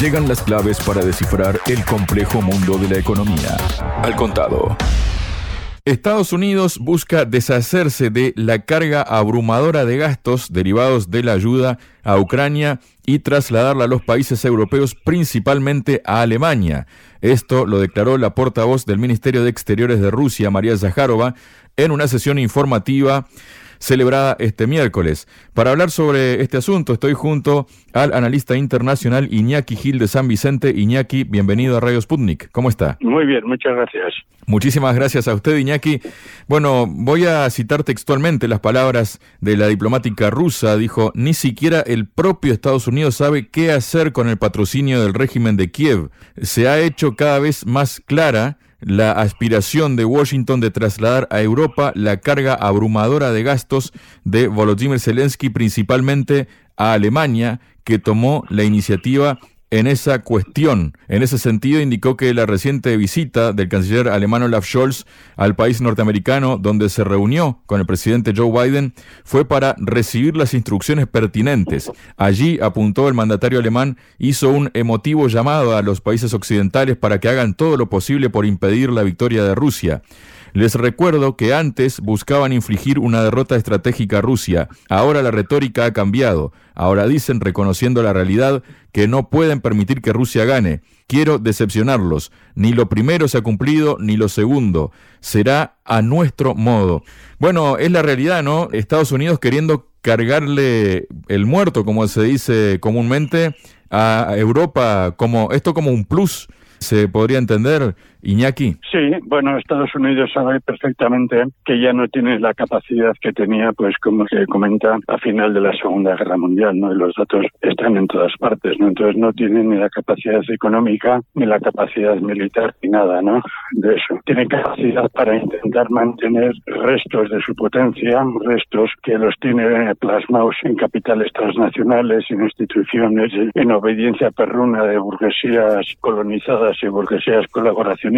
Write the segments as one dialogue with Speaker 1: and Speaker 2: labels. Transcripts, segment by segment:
Speaker 1: Llegan las claves para descifrar el complejo mundo de la economía. Al contado. Estados Unidos busca deshacerse de la carga abrumadora de gastos derivados de la ayuda a Ucrania y trasladarla a los países europeos, principalmente a Alemania. Esto lo declaró la portavoz del Ministerio de Exteriores de Rusia, María Zaharova, en una sesión informativa celebrada este miércoles. Para hablar sobre este asunto estoy junto al analista internacional Iñaki Gil de San Vicente. Iñaki, bienvenido a Radio Sputnik. ¿Cómo está?
Speaker 2: Muy bien, muchas gracias.
Speaker 1: Muchísimas gracias a usted, Iñaki. Bueno, voy a citar textualmente las palabras de la diplomática rusa. Dijo, ni siquiera el propio Estados Unidos sabe qué hacer con el patrocinio del régimen de Kiev. Se ha hecho cada vez más clara la aspiración de Washington de trasladar a Europa la carga abrumadora de gastos de Volodymyr Zelensky, principalmente a Alemania, que tomó la iniciativa en esa cuestión. En ese sentido, indicó que la reciente visita del canciller alemán Olaf Scholz al país norteamericano, donde se reunió con el presidente Joe Biden, fue para recibir las instrucciones pertinentes. Allí, apuntó el mandatario alemán, hizo un emotivo llamado a los países occidentales para que hagan todo lo posible por impedir la victoria de Rusia. Les recuerdo que antes buscaban infligir una derrota estratégica a Rusia. Ahora la retórica ha cambiado. Ahora dicen, reconociendo la realidad, que no pueden permitir que Rusia gane. Quiero decepcionarlos. Ni lo primero se ha cumplido, ni lo segundo. Será a nuestro modo. Bueno, es la realidad, ¿no? Estados Unidos queriendo cargarle el muerto, como se dice comúnmente, a Europa como esto como un plus se podría entender, Iñaki.
Speaker 2: Sí, bueno, Estados Unidos sabe perfectamente que ya no tiene la capacidad que tenía, pues como se comenta, a final de la Segunda Guerra Mundial, ¿no? Y los datos están en todas partes, ¿no? Entonces no tiene ni la capacidad económica, ni la capacidad militar, ni nada, ¿no? De eso. Tiene capacidad para intentar mantener restos de su potencia, restos que los tiene plasmados en capitales transnacionales, en instituciones, en obediencia perruna de burguesías colonizadas y burguesías colaboracionistas,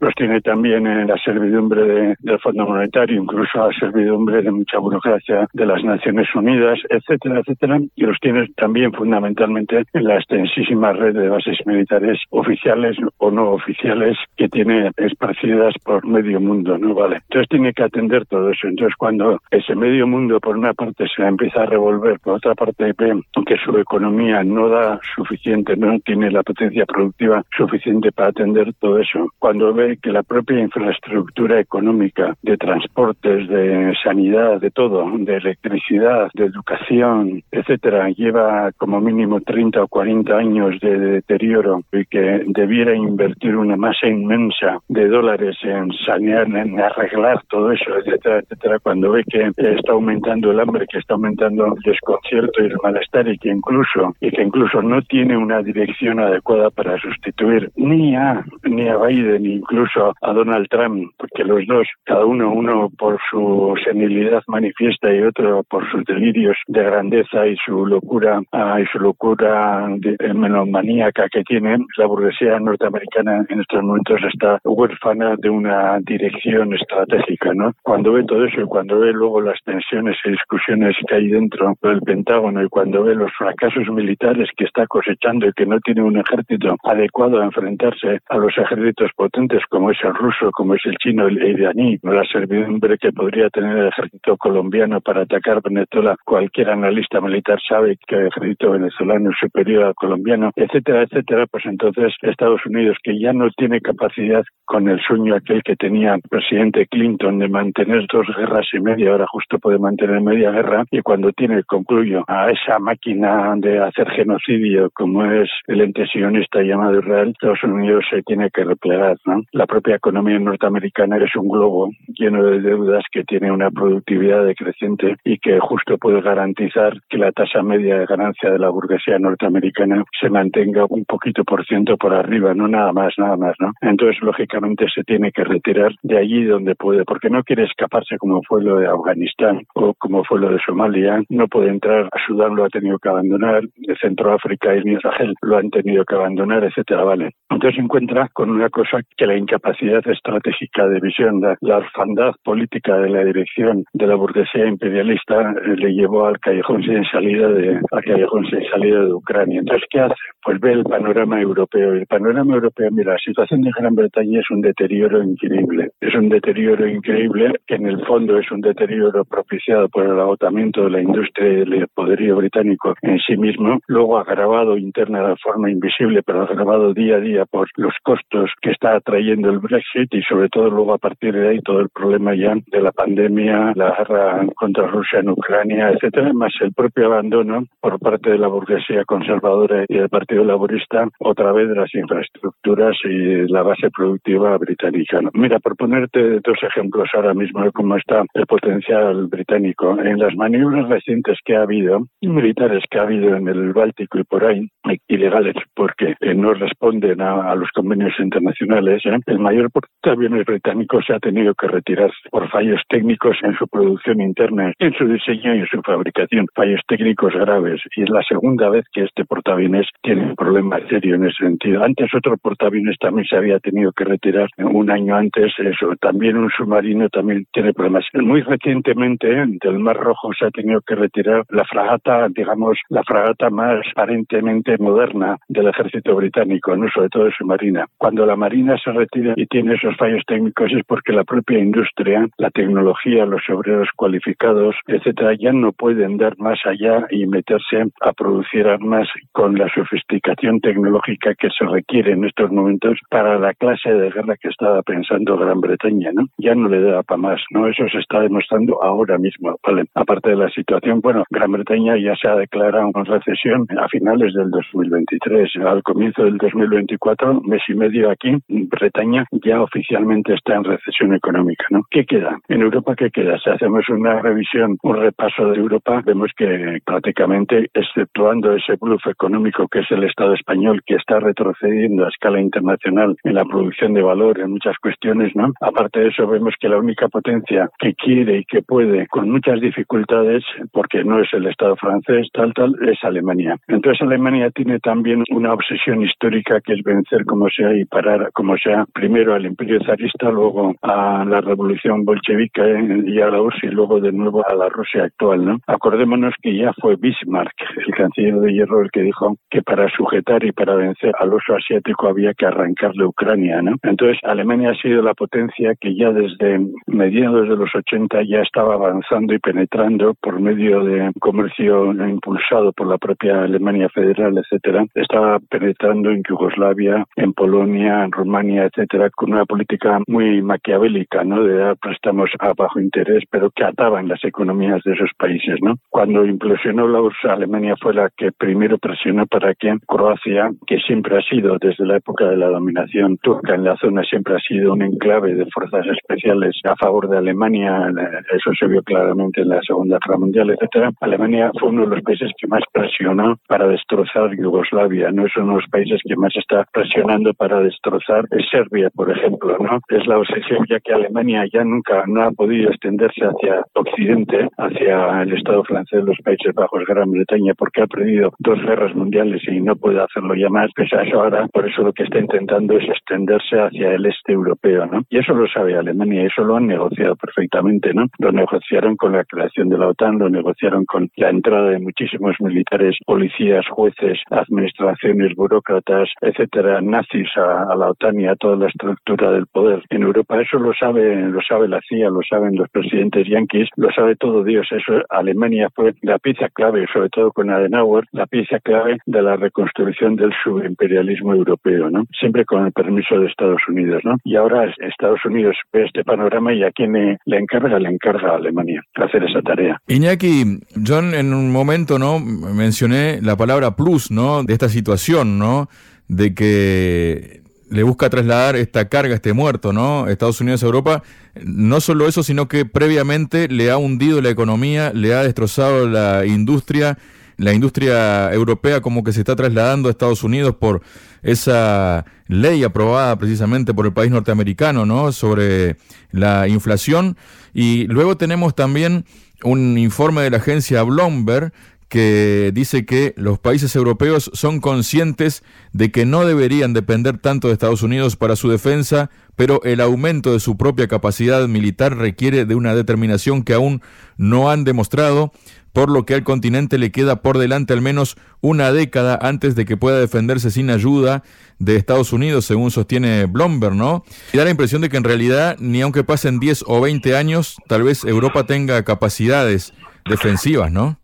Speaker 2: los tiene también en la servidumbre del Fondo Monetario, incluso a servidumbre de mucha burocracia de las Naciones Unidas, etcétera, etcétera, y los tiene también fundamentalmente en la extensísima red de bases militares oficiales o no oficiales que tiene esparcidas por medio mundo, ¿no? Vale. Entonces tiene que atender todo eso. Entonces cuando ese medio mundo por una parte se empieza a revolver, por otra parte ve que su economía no da suficiente, no tiene la potencia productiva suficiente para atender todo eso. Cuando ve que la propia infraestructura económica de transportes, de sanidad, de todo, de electricidad, de educación, etcétera, lleva como mínimo 30 o 40 años de deterioro y que debiera invertir una masa inmensa de dólares en sanear, en arreglar todo eso, etcétera, etcétera, cuando ve que está aumentando el hambre, que está aumentando el desconcierto y el malestar y que incluso y que incluso no tiene una dirección adecuada para sustituir ni a, ni a Biden, incluso a Donald Trump, porque los dos, cada uno, uno por su senilidad manifiesta y otro por sus delirios de grandeza y su locura ah, y su locura de, menomaníaca que tienen, la burguesía norteamericana en estos momentos está huérfana de una dirección estratégica, ¿no? Cuando ve todo eso y cuando ve luego las tensiones y discusiones que hay dentro del Pentágono y cuando ve los fracasos militares que está cosechando y que no tiene un ejército adecuado a enfrentar a los ejércitos potentes como es el ruso, como es el chino, el iraní, la servidumbre que podría tener el ejército colombiano para atacar Venezuela. Cualquier analista militar sabe que el ejército venezolano es superior al colombiano, etcétera, etcétera. Pues entonces Estados Unidos, que ya no tiene capacidad con el sueño aquel que tenía el presidente Clinton de mantener dos guerras y media, ahora justo puede mantener media guerra, y cuando tiene, concluyo, a esa máquina de hacer genocidio como es el ente sionista llamado Israel, Estados Unidos se tiene que replegar. ¿No? La propia economía norteamericana es un globo lleno de deudas que tiene una productividad decreciente y que justo puede garantizar que la tasa media de ganancia de la burguesía norteamericana se mantenga un poquito por ciento por arriba, no nada más, nada más. ¿no? Entonces, lógicamente, se tiene que retirar de allí donde puede, porque no quiere escaparse como fue lo de Afganistán o como fue lo de Somalia. No puede entrar a Sudán, lo ha tenido que abandonar, Centroáfrica y Israel lo han tenido que abandonar, etcétera, vale. Entonces se encuentra con una cosa demuestra que la incapacidad estratégica de visión, la, la orfandad política de la dirección de la burguesía imperialista eh, le llevó al callejón sin salida de al callejón sin salida de Ucrania. Entonces, ¿qué hace? Pues ve el panorama europeo. El panorama europeo, mira, la situación de Gran Bretaña es un deterioro increíble. Es un deterioro increíble que en el fondo es un deterioro propiciado por el agotamiento de la industria y del poderío británico en sí mismo, luego agravado interna de forma invisible, pero agravado día a día por los costos que está atrayendo el Brexit y sobre todo luego a partir de ahí todo el problema ya de la pandemia, la guerra contra Rusia en Ucrania, etcétera, más el propio abandono por parte de la burguesía conservadora y del Partido Laborista otra vez de las infraestructuras y la base productiva británica. Mira, por ponerte dos ejemplos ahora mismo de cómo está el potencial británico, en las maniobras recientes que ha habido, militares que ha habido en el Báltico y por ahí, ilegales porque eh, no responden a, los convenios internacionales, ¿eh? el mayor portaaviones británico se ha tenido que retirar por fallos técnicos en su producción interna, en su diseño y en su fabricación, fallos técnicos graves. Y es la segunda vez que este portaaviones tiene un problema serio en ese sentido. Antes otro portaaviones también se había tenido que retirar un año antes, eso. También un submarino también tiene problemas. Muy recientemente del Mar Rojo se ha tenido que retirar la fragata, digamos, la fragata más aparentemente moderna del ejército británico, no sobre todo su marina. Cuando la marina se retira y tiene esos fallos técnicos es porque la propia industria, la tecnología, los obreros cualificados, etcétera, ya no pueden dar más allá y meterse a producir armas con la sofisticación tecnológica que se requiere en estos momentos para la clase de guerra que estaba pensando Gran Bretaña, ¿no? Ya no le da para más, ¿no? Eso se está demostrando ahora mismo, ¿vale? Aparte de la situación, bueno, Gran Bretaña ya se ha declarado en recesión a finales del 2023. Al comienzo del 2024, mes y medio aquí, Bretaña ya oficialmente está en recesión económica. ¿no? ¿Qué queda? En Europa, ¿qué queda? Si hacemos una revisión, un repaso de Europa, vemos que prácticamente, exceptuando ese bluff económico que es el Estado español, que está retrocediendo a escala internacional en la producción de valor, en muchas cuestiones, ¿no? Aparte de eso, vemos que la única potencia que quiere y que puede, con muchas dificultades, porque no es el Estado francés, tal, tal, es Alemania. Entonces, Alemania tiene también una obsesión histórica que es vencer como sea y parar como sea primero al imperio zarista, luego a la revolución bolchevique y a la URSS y luego de nuevo a la Rusia actual. ¿no? Acordémonos que ya fue Bismarck, el canciller de hierro, el que dijo que para sujetar y para vencer al oso asiático había que arrancar de Ucrania. ¿no? Entonces Alemania ha sido la potencia que ya desde mediados de los 80 ya estaba avanzando y penetrando por medio de comercio impulsado por la propia Alemania federal, etcétera, estaba penetrando en Yugoslavia, en Polonia, en Rumania, etcétera, con una política muy maquiavélica, ¿no? De dar préstamos a bajo interés, pero que ataban las economías de esos países, ¿no? Cuando implosionó la URSS, Alemania fue la que primero presionó para que Croacia, que siempre ha sido desde la época de la dominación turca en la zona, siempre ha sido un enclave de fuerzas especiales a favor de Alemania, eso se vio claramente en la Segunda Guerra Mundial, etcétera. Alemania fue uno de los países que más presionó para destrozar Yugoslavia, no es uno de los países que más está presionando para destrozar Serbia, por ejemplo, ¿no? Es la obsesión ya que Alemania ya nunca no ha podido extenderse hacia Occidente, hacia el Estado francés, los Países Bajos, Gran Bretaña, porque ha perdido dos guerras mundiales y no puede hacerlo ya más. Pues eso ahora, por eso lo que está intentando es extenderse hacia el este europeo, ¿no? Y eso lo sabe Alemania, eso lo han negociado perfectamente, ¿no? Lo negociaron con la creación de la OTAN, lo negociaron con la entrada de muchísimos militares, policías, jueces, administraciones, burócratas, etcétera, nazis a, la OTAN y a toda la estructura del poder. En Europa eso lo sabe, lo sabe la CIA, lo saben los presidentes yanquis, lo sabe todo Dios. Eso Alemania fue la pieza clave, sobre todo con Adenauer, la pieza clave de la reconstrucción del subimperialismo europeo, ¿no? Siempre con el permiso de Estados Unidos, ¿no? Y ahora Estados Unidos ve este panorama y a quien le, encarga, le encarga a Alemania hacer esa tarea.
Speaker 1: Iñaki, John, en un momento, ¿no? Mencioné la palabra plus, ¿no? De esta situación, ¿no? De que le busca trasladar esta carga, este muerto, ¿no? Estados Unidos a Europa. No solo eso, sino que previamente le ha hundido la economía, le ha destrozado la industria, la industria europea como que se está trasladando a Estados Unidos por esa ley aprobada precisamente por el país norteamericano, ¿no? Sobre la inflación. Y luego tenemos también un informe de la agencia Bloomberg que dice que los países europeos son conscientes de que no deberían depender tanto de Estados Unidos para su defensa, pero el aumento de su propia capacidad militar requiere de una determinación que aún no han demostrado, por lo que al continente le queda por delante al menos una década antes de que pueda defenderse sin ayuda de Estados Unidos, según sostiene Blomberg, ¿no? Y da la impresión de que en realidad, ni aunque pasen 10 o 20 años, tal vez Europa tenga capacidades defensivas, ¿no?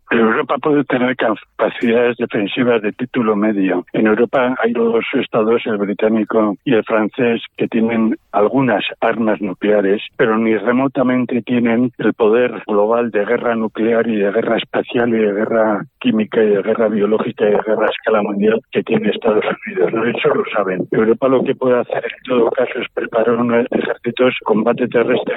Speaker 2: Europa puede tener capacidades defensivas de título medio. En Europa hay dos estados, el británico y el francés, que tienen algunas armas nucleares, pero ni remotamente tienen el poder global de guerra nuclear y de guerra espacial y de guerra química y de guerra biológica y de guerra a escala mundial que tiene Estados Unidos. ¿no? Eso lo saben. Europa lo que puede hacer en todo caso es preparar unos ejércitos combate terrestre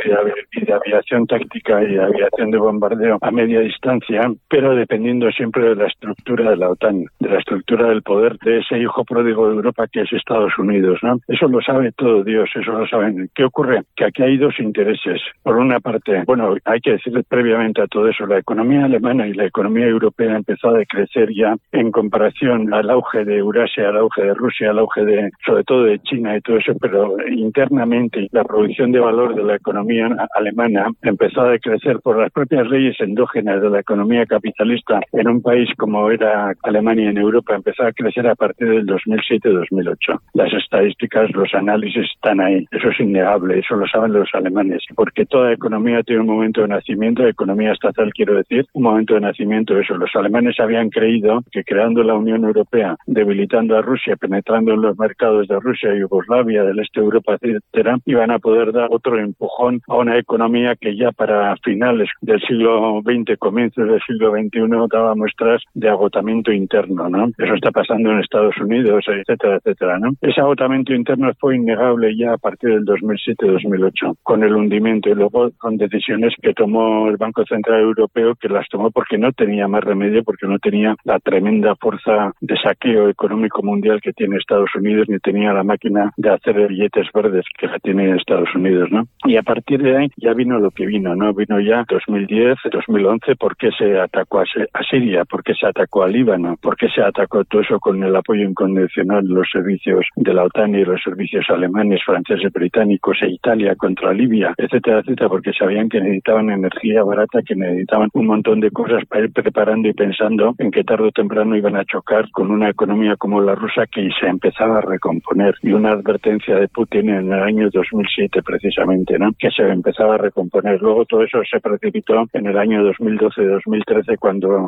Speaker 2: y de aviación táctica y de aviación de bombardeo a media distancia, pero dependiendo siempre de la estructura de la OTAN, de la estructura del poder de ese hijo pródigo de Europa que es Estados Unidos. ¿no? Eso lo sabe todo Dios, eso lo saben. ¿Qué ocurre? Que aquí hay dos intereses. Por una parte, bueno, hay que decir previamente a todo eso, la economía alemana y la economía europea empezó a crecer ya en comparación al auge de Eurasia, al auge de Rusia, al auge de, sobre todo de China y todo eso, pero internamente la producción de valor de la economía alemana empezó a crecer por las propias leyes endógenas de la economía capitalista en un país como era Alemania en Europa empezó a crecer a partir del 2007-2008. Las estadísticas, los análisis están ahí. Eso es innegable, eso lo saben los alemanes, porque toda economía tiene un momento de nacimiento, economía estatal quiero decir, un momento de nacimiento, eso. Los alemanes habían creído que creando la Unión Europea, debilitando a Rusia, penetrando en los mercados de Rusia, Yugoslavia, del este de Europa, etcétera, iban a poder dar otro empujón a una economía que ya para finales del siglo XX, comienzos del siglo XXI, daba muestras de agotamiento interno, ¿no? Eso está pasando en Estados Unidos, etcétera, etcétera, ¿no? Ese agotamiento interno fue innegable ya a partir del 2007-2008, con el hundimiento y luego con decisiones que tomó el Banco Central Europeo, que las tomó porque no tenía más remedio, porque no tenía la tremenda fuerza de saqueo económico mundial que tiene Estados Unidos, ni tenía la máquina de hacer billetes verdes que la tiene Estados Unidos, ¿no? Y a partir de ahí ya vino lo que vino, ¿no? Vino ya 2010, 2011, porque se atacó a Siria, porque se atacó a Líbano, porque se atacó todo eso con el apoyo incondicional de los servicios de la OTAN y los servicios alemanes, franceses, británicos e Italia contra Libia, etcétera, etcétera, porque sabían que necesitaban energía barata, que necesitaban un montón de cosas para ir preparando y pensando en que tarde o temprano iban a chocar con una economía como la rusa que se empezaba a recomponer. Y una advertencia de Putin en el año 2007 precisamente, ¿no? que se empezaba a recomponer. Luego todo eso se precipitó en el año 2012-2013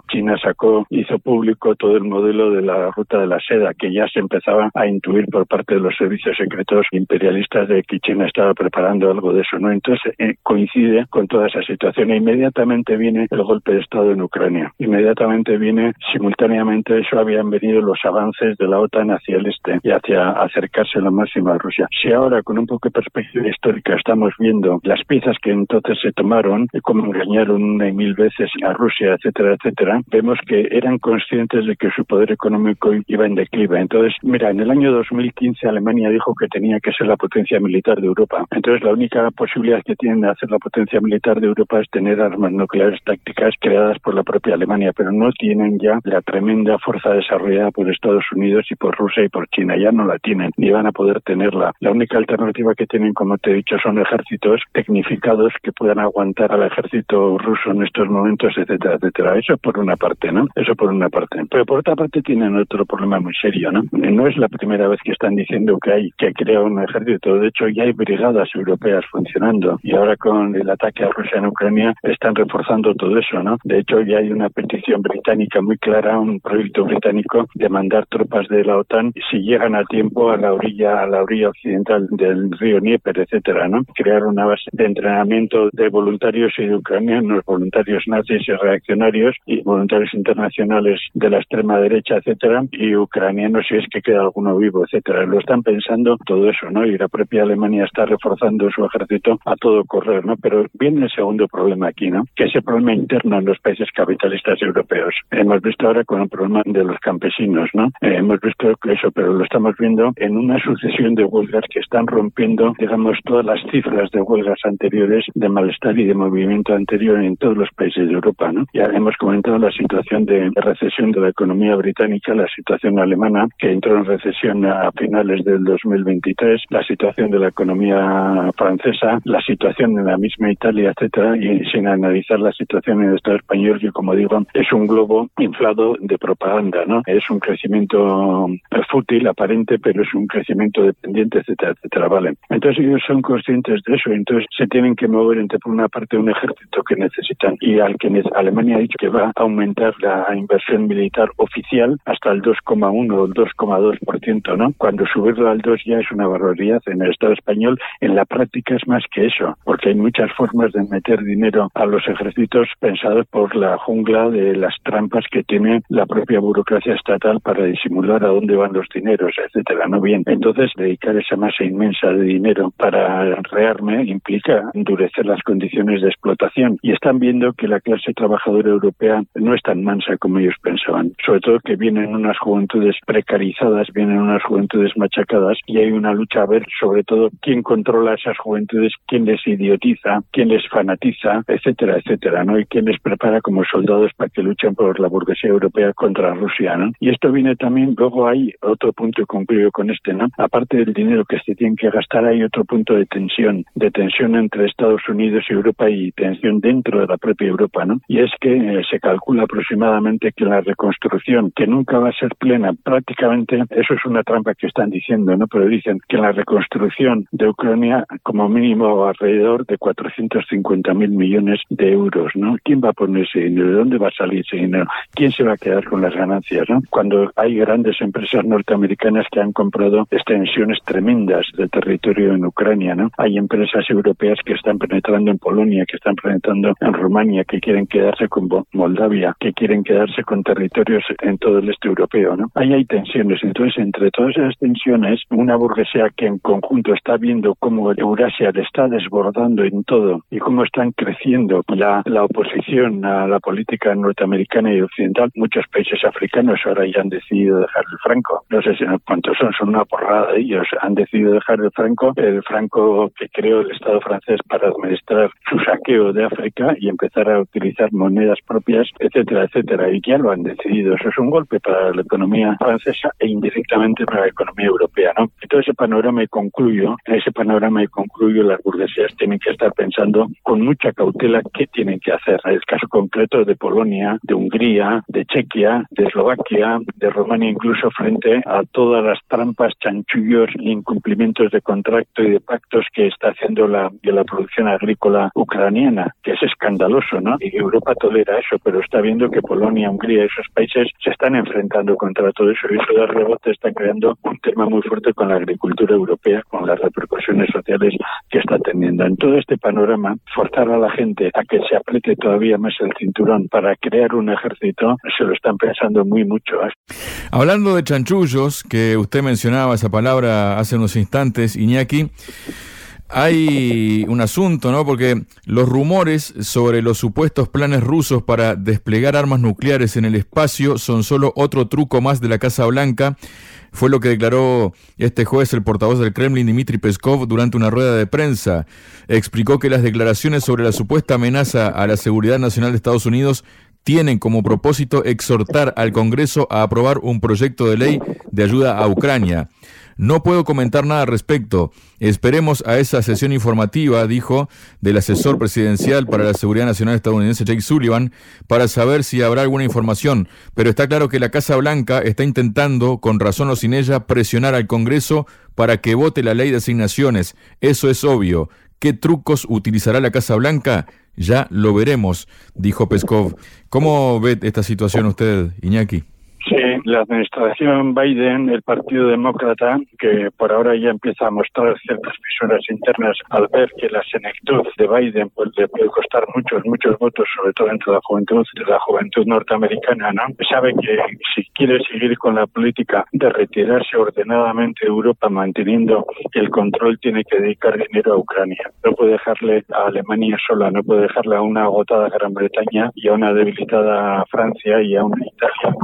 Speaker 2: China sacó, hizo público todo el modelo de la ruta de la seda, que ya se empezaba a intuir por parte de los servicios secretos imperialistas de que China estaba preparando algo de eso. ¿no? Entonces eh, coincide con toda esa situación e inmediatamente viene el golpe de Estado en Ucrania. Inmediatamente viene, simultáneamente eso habían venido los avances de la OTAN hacia el este y hacia acercarse lo máximo a Rusia. Si ahora con un poco de perspectiva histórica estamos viendo las piezas que entonces se tomaron, y cómo engañaron una y mil veces a Rusia, etcétera, etcétera, vemos que eran conscientes de que su poder económico iba en declive. Entonces, mira, en el año 2015 Alemania dijo que tenía que ser la potencia militar de Europa. Entonces, la única posibilidad que tienen de hacer la potencia militar de Europa es tener armas nucleares tácticas creadas por la propia Alemania, pero no tienen ya la tremenda fuerza desarrollada por Estados Unidos y por Rusia y por China. Ya no la tienen, ni van a poder tenerla. La única alternativa que tienen, como te he dicho, son ejércitos tecnificados que puedan aguantar al ejército ruso en estos momentos, etcétera, etcétera. Eso por una parte, ¿no? Eso por una parte. Pero por otra parte tienen otro problema muy serio, ¿no? No es la primera vez que están diciendo que hay que crear un ejército. De hecho, ya hay brigadas europeas funcionando. Y ahora con el ataque a Rusia en Ucrania están reforzando todo eso, ¿no? De hecho, ya hay una petición británica muy clara, un proyecto británico de mandar tropas de la OTAN si llegan a tiempo a la orilla, a la orilla occidental del río Dnieper, etcétera, ¿no? Crear una base de entrenamiento de voluntarios y de ucranianos, voluntarios nazis y reaccionarios y voluntarios internacionales de la extrema derecha, etcétera, y ucranianos si es que queda alguno vivo, etcétera. Lo están pensando todo eso, ¿no? Y la propia Alemania está reforzando su ejército a todo correr, ¿no? Pero viene el segundo problema aquí, ¿no? Que es el problema interno en los países capitalistas europeos. Hemos visto ahora con el problema de los campesinos, ¿no? Eh, hemos visto eso, pero lo estamos viendo en una sucesión de huelgas que están rompiendo, digamos, todas las cifras de huelgas anteriores de malestar y de movimiento anterior en todos los países de Europa, ¿no? Ya hemos comentado la situación de recesión de la economía británica, la situación alemana, que entró en recesión a finales del 2023, la situación de la economía francesa, la situación en la misma Italia, etcétera, y sin analizar la situación en el Estado español, que como digo, es un globo inflado de propaganda, ¿no? Es un crecimiento fútil, aparente, pero es un crecimiento dependiente, etcétera, etcétera, ¿vale? Entonces ellos son conscientes de eso, entonces se tienen que mover entre por una parte un ejército que necesitan y al que Alemania ha dicho que va a aumentar la inversión militar oficial hasta el 2,1 o el 2,2%, ¿no? Cuando subirlo al 2 ya es una barbaridad en el Estado español, en la práctica es más que eso, porque hay muchas formas de meter dinero a los ejércitos pensados por la jungla de las trampas que tiene la propia burocracia estatal para disimular a dónde van los dineros, etcétera, ¿no? Bien, entonces dedicar esa masa inmensa de dinero para rearme implica endurecer las condiciones de explotación y están viendo que la clase trabajadora europea no es tan mansa como ellos pensaban, sobre todo que vienen unas juventudes precarizadas, vienen unas juventudes machacadas y hay una lucha a ver sobre todo quién controla esas juventudes, quién les idiotiza, quién les fanatiza, etcétera, etcétera, ¿no? Y quién les prepara como soldados para que luchen por la burguesía europea contra Rusia, ¿no? Y esto viene también, luego hay otro punto, y concluyo con este, ¿no? Aparte del dinero que se tiene que gastar, hay otro punto de tensión, de tensión entre Estados Unidos y Europa y tensión dentro de la propia Europa, ¿no? Y es que eh, se calcula aproximadamente que la reconstrucción, que nunca va a ser plena, prácticamente, eso es una trampa que están diciendo, ¿no? Pero dicen que la reconstrucción de Ucrania, como mínimo alrededor de 450 mil millones de euros, ¿no? ¿Quién va a poner ese dinero? ¿De dónde va a salir ese dinero? ¿Quién se va a quedar con las ganancias, ¿no? Cuando hay grandes empresas norteamericanas que han comprado extensiones tremendas de territorio en Ucrania, ¿no? Hay empresas europeas que están penetrando en Polonia, que están penetrando en Rumania, que quieren quedarse con que quieren quedarse con territorios en todo el este europeo, ¿no? Ahí hay tensiones. Entonces, entre todas esas tensiones, una burguesía que en conjunto está viendo cómo Eurasia le está desbordando en todo y cómo están creciendo la, la oposición a la política norteamericana y occidental, muchos países africanos ahora ya han decidido dejar el franco. No sé si cuántos son, son una porrada ellos. Han decidido dejar el franco, el franco que creó el Estado francés para administrar su saqueo de África y empezar a utilizar monedas propias, etcétera, etcétera. Y ya lo han decidido. Eso es un golpe para la economía francesa e indirectamente para la economía europea, ¿no? En todo ese panorama y concluyo, en ese panorama y concluyo, las burguesías tienen que estar pensando con mucha cautela qué tienen que hacer. En el caso concreto de Polonia, de Hungría, de Chequia, de Eslovaquia, de Rumania, incluso frente a todas las trampas, chanchullos incumplimientos de contrato y de pactos que está haciendo la, la producción agrícola ucraniana, que es escandaloso, ¿no? Y Europa tolera eso, pero está viendo que Polonia, Hungría, esos países se están enfrentando contra todo eso y eso de rebote está creando un tema muy fuerte con la agricultura europea, con las repercusiones sociales que está teniendo. En todo este panorama, forzar a la gente a que se apriete todavía más el cinturón para crear un ejército, se lo están pensando muy mucho.
Speaker 1: Hablando de chanchullos, que usted mencionaba esa palabra hace unos instantes, Iñaki, hay un asunto, ¿no? Porque los rumores sobre los supuestos planes rusos para desplegar armas nucleares en el espacio son solo otro truco más de la Casa Blanca. Fue lo que declaró este jueves el portavoz del Kremlin, Dmitry Peskov, durante una rueda de prensa. Explicó que las declaraciones sobre la supuesta amenaza a la seguridad nacional de Estados Unidos tienen como propósito exhortar al Congreso a aprobar un proyecto de ley de ayuda a Ucrania. No puedo comentar nada al respecto. Esperemos a esa sesión informativa, dijo, del asesor presidencial para la seguridad nacional estadounidense Jake Sullivan, para saber si habrá alguna información. Pero está claro que la Casa Blanca está intentando, con razón o sin ella, presionar al Congreso para que vote la ley de asignaciones. Eso es obvio. ¿Qué trucos utilizará la Casa Blanca? Ya lo veremos, dijo Peskov. ¿Cómo ve esta situación usted, Iñaki?
Speaker 2: Sí, la administración Biden, el Partido Demócrata, que por ahora ya empieza a mostrar ciertas fisuras internas al ver que la senectud de Biden pues, le puede costar muchos, muchos votos, sobre todo entre la juventud, de la juventud norteamericana, ¿no? Sabe que si quiere seguir con la política de retirarse ordenadamente de Europa, manteniendo el control, tiene que dedicar dinero a Ucrania. No puede dejarle a Alemania sola, no puede dejarle a una agotada Gran Bretaña y a una debilitada Francia y a una Italia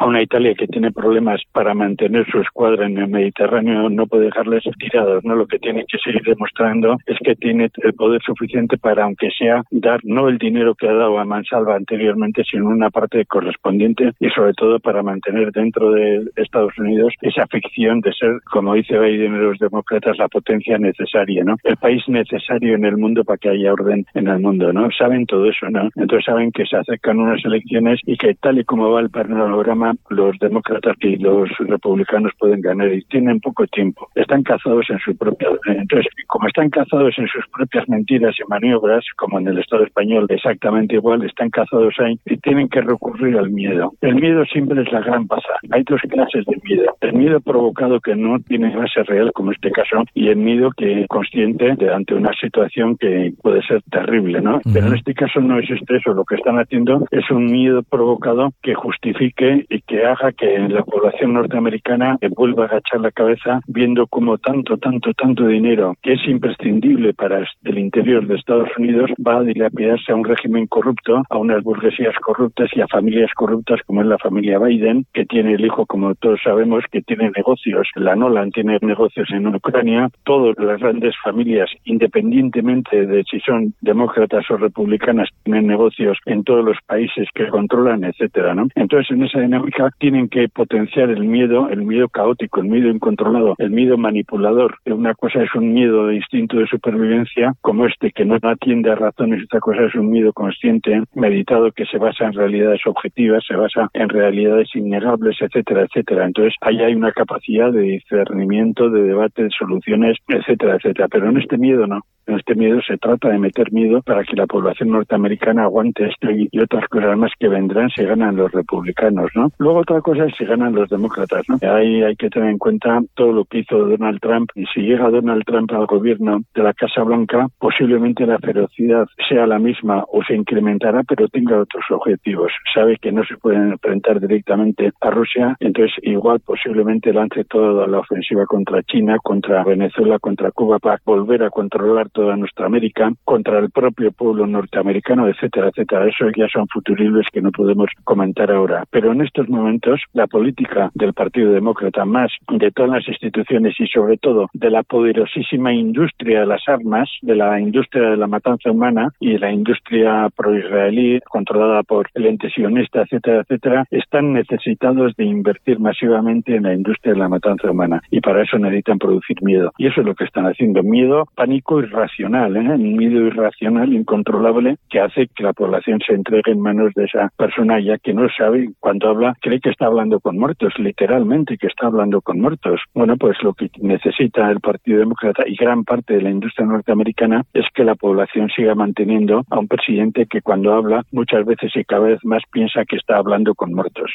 Speaker 2: a una Italia que tiene problemas para mantener su escuadra en el Mediterráneo, no puede dejarles tirados, ¿no? Lo que tiene que seguir demostrando es que tiene el poder suficiente para, aunque sea, dar no el dinero que ha dado a Mansalva anteriormente, sino una parte correspondiente y sobre todo para mantener dentro de Estados Unidos esa ficción de ser, como dice Biden y los demócratas, la potencia necesaria, ¿no? El país necesario en el mundo para que haya orden en el mundo, ¿no? Saben todo eso, ¿no? Entonces saben que se acercan unas elecciones y que tal y como va el panorama, los demócratas y los republicanos pueden ganar y tienen poco tiempo. Están cazados en su propia... Entonces, como están cazados en sus propias mentiras y maniobras, como en el Estado español exactamente igual, están cazados ahí y tienen que recurrir al miedo. El miedo siempre es la gran pasada. Hay dos clases de miedo. El miedo provocado que no tiene base real, como este caso, y el miedo que consciente de ante una situación que puede ser terrible, ¿no? Pero en este caso no existe eso. Lo que están haciendo es un miedo provocado que justifique y que haga que la población norteamericana vuelva a agachar la cabeza viendo cómo tanto, tanto, tanto dinero que es imprescindible para el interior de Estados Unidos va a dilapidarse a un régimen corrupto, a unas burguesías corruptas y a familias corruptas como es la familia Biden, que tiene el hijo, como todos sabemos, que tiene negocios. La Nolan tiene negocios en Ucrania. Todas las grandes familias, independientemente de si son demócratas o republicanas, tienen negocios en todos los países que controlan, etcétera, ¿no? Entonces, en esa dinámica tienen que potenciar el miedo, el miedo caótico, el miedo incontrolado, el miedo manipulador. Una cosa es un miedo de instinto de supervivencia, como este que no atiende a razones, otra cosa es un miedo consciente, meditado, que se basa en realidades objetivas, se basa en realidades innegables, etcétera, etcétera. Entonces, ahí hay una capacidad de discernimiento, de debate, de soluciones, etcétera, etcétera. Pero en este miedo no. Este miedo se trata de meter miedo para que la población norteamericana aguante esto y, otras cosas más que vendrán si ganan los republicanos, ¿no? Luego otra cosa es si ganan los demócratas, ¿no? Ahí hay que tener en cuenta todo lo que hizo Donald Trump y si llega Donald Trump al gobierno de la Casa Blanca, posiblemente la ferocidad sea la misma o se incrementará, pero tenga otros objetivos. Sabe que no se pueden enfrentar directamente a Rusia, entonces igual posiblemente lance toda la ofensiva contra China, contra Venezuela, contra Cuba para volver a controlar toda nuestra América, contra el propio pueblo norteamericano, etcétera, etcétera. Eso ya son futuribles que no podemos comentar ahora. Pero en estos momentos, la política del Partido Demócrata, más de todas las instituciones y sobre todo de la poderosísima industria de las armas, de la industria de la matanza humana y de la industria pro-israelí controlada por el ente sionista, etcétera, etcétera, están necesitados de invertir masivamente en la industria de la matanza humana y para eso necesitan producir miedo. Y eso es lo que están haciendo, miedo, pánico y irracional, ¿eh? un miedo irracional, incontrolable, que hace que la población se entregue en manos de esa persona ya que no sabe, cuando habla, cree que está hablando con muertos, literalmente que está hablando con muertos. Bueno, pues lo que necesita el Partido Demócrata y gran parte de la industria norteamericana es que la población siga manteniendo a un presidente que cuando habla muchas veces y cada vez más piensa que está hablando con muertos.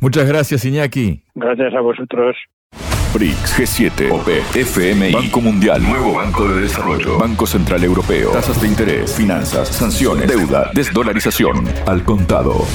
Speaker 1: Muchas gracias, Iñaki.
Speaker 2: Gracias a vosotros.
Speaker 3: BRICS, G7, OP, FMI, Banco Mundial, Nuevo Banco de Desarrollo, Banco Central Europeo, tasas de interés, finanzas, sanciones, deuda, desdolarización, al contado.